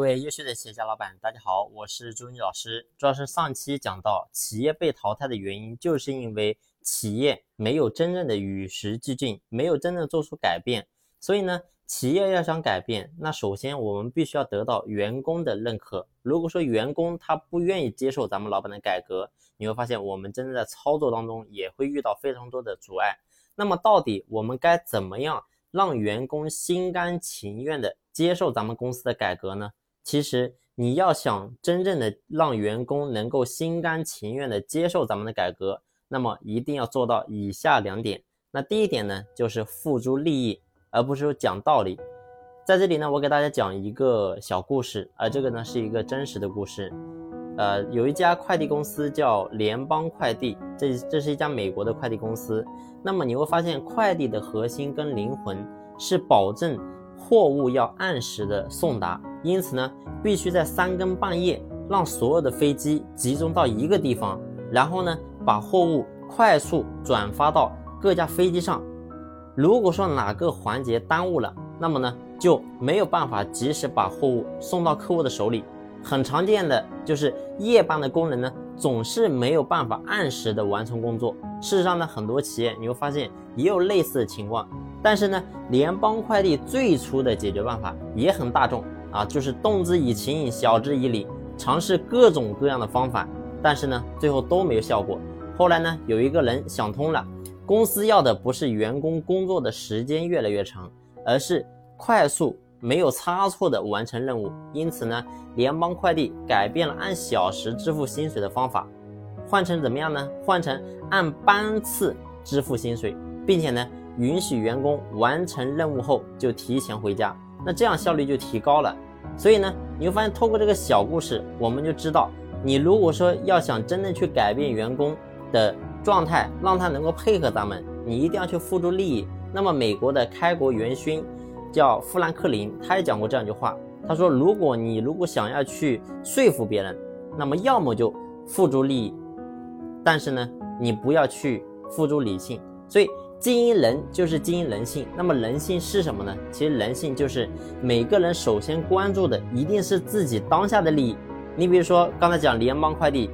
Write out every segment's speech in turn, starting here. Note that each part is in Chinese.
各位优秀的企业家老板，大家好，我是朱妮老师。主要是上期讲到，企业被淘汰的原因，就是因为企业没有真正的与时俱进，没有真正做出改变。所以呢，企业要想改变，那首先我们必须要得到员工的认可。如果说员工他不愿意接受咱们老板的改革，你会发现我们真正在操作当中也会遇到非常多的阻碍。那么到底我们该怎么样让员工心甘情愿的接受咱们公司的改革呢？其实你要想真正的让员工能够心甘情愿的接受咱们的改革，那么一定要做到以下两点。那第一点呢，就是付诸利益，而不是说讲道理。在这里呢，我给大家讲一个小故事，而这个呢是一个真实的故事。呃，有一家快递公司叫联邦快递，这这是一家美国的快递公司。那么你会发现，快递的核心跟灵魂是保证货物要按时的送达。因此呢，必须在三更半夜让所有的飞机集中到一个地方，然后呢，把货物快速转发到各架飞机上。如果说哪个环节耽误了，那么呢，就没有办法及时把货物送到客户的手里。很常见的就是夜班的工人呢，总是没有办法按时的完成工作。事实上呢，很多企业你会发现也有类似的情况。但是呢，联邦快递最初的解决办法也很大众。啊，就是动之以情，晓之以理，尝试各种各样的方法，但是呢，最后都没有效果。后来呢，有一个人想通了，公司要的不是员工工作的时间越来越长，而是快速、没有差错的完成任务。因此呢，联邦快递改变了按小时支付薪水的方法，换成怎么样呢？换成按班次支付薪水，并且呢，允许员工完成任务后就提前回家。那这样效率就提高了，所以呢，你会发现透过这个小故事，我们就知道，你如果说要想真正去改变员工的状态，让他能够配合咱们，你一定要去付出利益。那么美国的开国元勋叫富兰克林，他也讲过这样一句话，他说，如果你如果想要去说服别人，那么要么就付诸利益，但是呢，你不要去付诸理性。所以。经营人就是经营人性，那么人性是什么呢？其实人性就是每个人首先关注的一定是自己当下的利益。你比如说刚才讲联邦快递，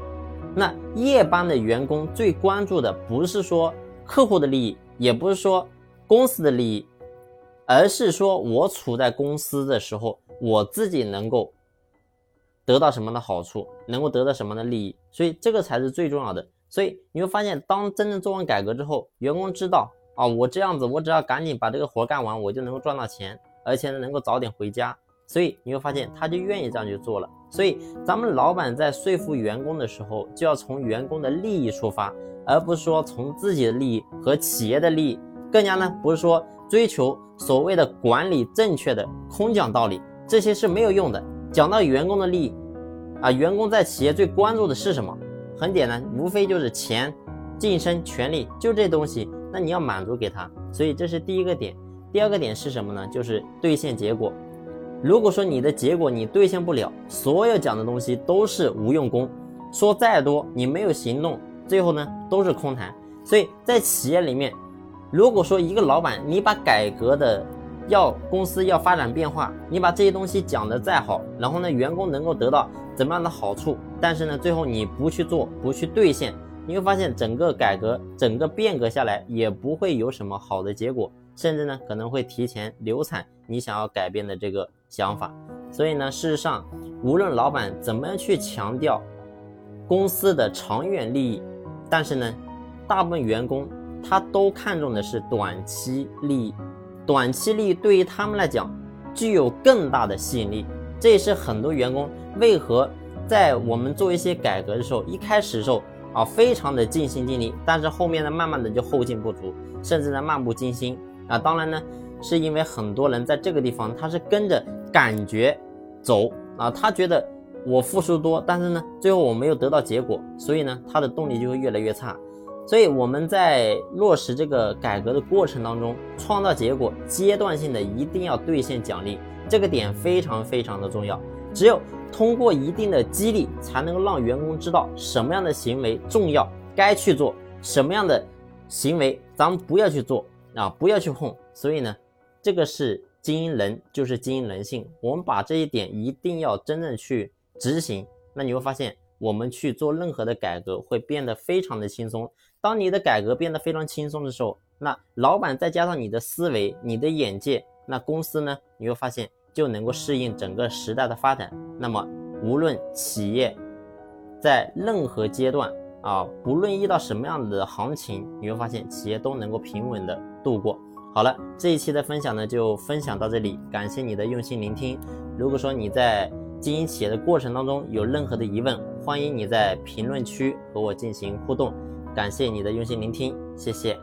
那夜班的员工最关注的不是说客户的利益，也不是说公司的利益，而是说我处在公司的时候，我自己能够得到什么的好处，能够得到什么的利益，所以这个才是最重要的。所以你会发现，当真正做完改革之后，员工知道啊，我这样子，我只要赶紧把这个活干完，我就能够赚到钱，而且呢，能够早点回家。所以你会发现，他就愿意这样去做了。所以咱们老板在说服员工的时候，就要从员工的利益出发，而不是说从自己的利益和企业的利益，更加呢不是说追求所谓的管理正确的空讲道理，这些是没有用的。讲到员工的利益，啊，员工在企业最关注的是什么？很简单，无非就是钱、晋升、权利，就这东西。那你要满足给他，所以这是第一个点。第二个点是什么呢？就是兑现结果。如果说你的结果你兑现不了，所有讲的东西都是无用功，说再多你没有行动，最后呢都是空谈。所以在企业里面，如果说一个老板你把改革的要公司要发展变化，你把这些东西讲的再好，然后呢员工能够得到。怎么样的好处？但是呢，最后你不去做，不去兑现，你会发现整个改革、整个变革下来也不会有什么好的结果，甚至呢可能会提前流产你想要改变的这个想法。所以呢，事实上，无论老板怎么样去强调公司的长远利益，但是呢，大部分员工他都看重的是短期利益，短期利益对于他们来讲具有更大的吸引力。这也是很多员工为何在我们做一些改革的时候，一开始的时候啊，非常的尽心尽力，但是后面呢，慢慢的就后劲不足，甚至呢漫不经心啊。当然呢，是因为很多人在这个地方他是跟着感觉走啊，他觉得我付出多，但是呢，最后我没有得到结果，所以呢，他的动力就会越来越差。所以我们在落实这个改革的过程当中，创造结果，阶段性的一定要兑现奖励。这个点非常非常的重要，只有通过一定的激励，才能够让员工知道什么样的行为重要，该去做什么样的行为，咱们不要去做啊，不要去碰。所以呢，这个是经营人就是经营人性。我们把这一点一定要真正去执行，那你会发现，我们去做任何的改革会变得非常的轻松。当你的改革变得非常轻松的时候，那老板再加上你的思维、你的眼界，那公司呢，你会发现就能够适应整个时代的发展。那么，无论企业在任何阶段。啊，不论遇到什么样的行情，你会发现企业都能够平稳的度过。好了，这一期的分享呢就分享到这里，感谢你的用心聆听。如果说你在经营企业的过程当中有任何的疑问，欢迎你在评论区和我进行互动。感谢你的用心聆听，谢谢。